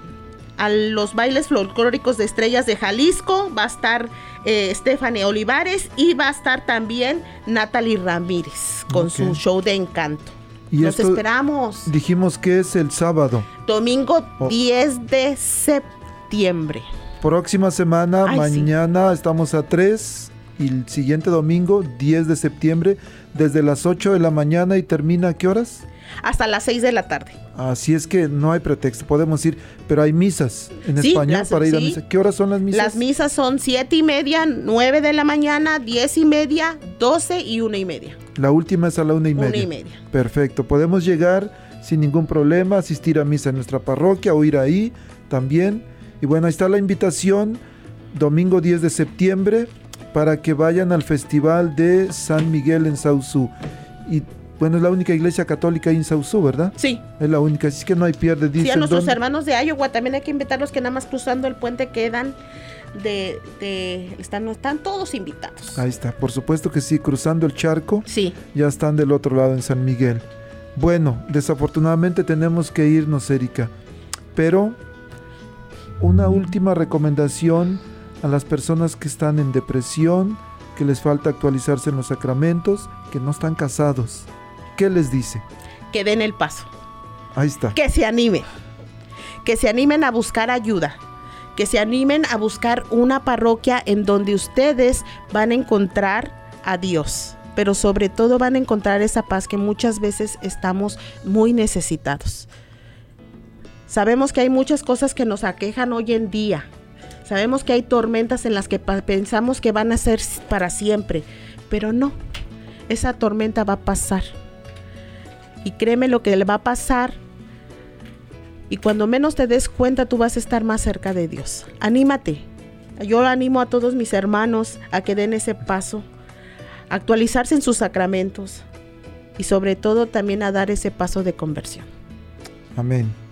a los bailes folclóricos de estrellas de Jalisco, va a estar eh, Stephanie Olivares y va a estar también Natalie Ramírez con su show de encanto. Y Los esto esperamos. dijimos que es el sábado. Domingo Oh. 10 de septiembre. Próxima semana, Ay, sí. mañana estamos a 3 y el siguiente domingo, 10 de septiembre, desde las 8 de la mañana y termina a qué horas? Hasta las 6 de la tarde. Así es que no hay pretexto, podemos ir, pero hay misas en Sí, español las- para ir a misa. ¿Qué horas son las misas? Las misas son 7 y media, 9 de la mañana, 10 y media, 12 y 1 y media. La última es a la una y Una media. y media. Perfecto, podemos llegar sin ningún problema, asistir a misa en nuestra parroquia o ir ahí también. Y bueno, ahí está la invitación, domingo 10 de septiembre, para que vayan al Festival de San Miguel en Sausú. Y bueno, es la única iglesia católica ahí en Sausú, ¿verdad? Sí. Es la única, así que no hay pierde. Sí, a Dicen, nuestros hermanos de Iowa también hay que invitarlos que nada más cruzando el puente quedan de, de están, están todos invitados. Ahí está, por supuesto que sí, cruzando el charco. Sí. Ya están del otro lado en San Miguel. Bueno, desafortunadamente tenemos que irnos, Erika. Pero una última recomendación a las personas que están en depresión, que les falta actualizarse en los sacramentos, que no están casados. ¿Qué les dice? Que den el paso. Ahí está. Que se animen. Que se animen a buscar ayuda. Que se animen a buscar una parroquia en donde ustedes van a encontrar a Dios. Pero sobre todo van a encontrar esa paz que muchas veces estamos muy necesitados. Sabemos que hay muchas cosas que nos aquejan hoy en día. Sabemos que hay tormentas en las que pensamos que van a ser para siempre. Pero no. Esa tormenta va a pasar. Y créeme lo que le va a pasar. Y cuando menos te des cuenta, tú vas a estar más cerca de Dios. Anímate. Yo animo a todos mis hermanos a que den ese paso, actualizarse en sus sacramentos y sobre todo también a dar ese paso de conversión. Amén.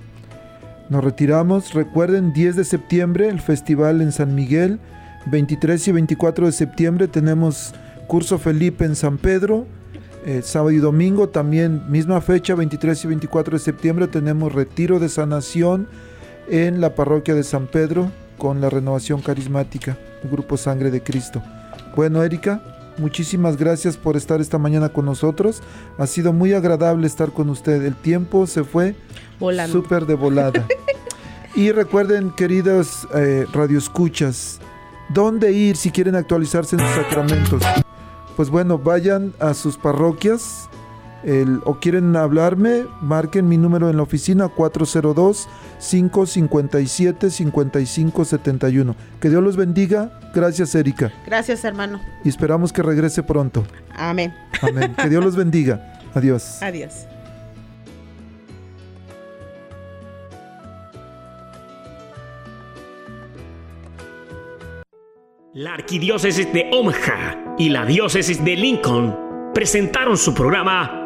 Nos retiramos. Recuerden, 10 de septiembre, el festival en San Miguel. 23 y 24 de septiembre tenemos curso Felipe en San Pedro. Eh, sábado y domingo también, misma fecha, 23 y 24 de septiembre, tenemos retiro de sanación en la parroquia de San Pedro con la renovación carismática, el grupo Sangre de Cristo. Bueno, Erika, muchísimas gracias por estar esta mañana con nosotros. Ha sido muy agradable estar con usted. El tiempo se fue súper de volada. y recuerden, queridos eh, radioescuchas, ¿dónde ir si quieren actualizarse en sus sacramentos? Pues bueno, vayan a sus parroquias el- o quieren hablarme, marquen mi número en la oficina 402-557-5571. Que Dios los bendiga. Gracias, Erika. Gracias, hermano. Y esperamos que regrese pronto. Amén. Amén. Que Dios los bendiga. Adiós. Adiós. La Arquidiócesis de Omaha y la Diócesis de Lincoln presentaron su programa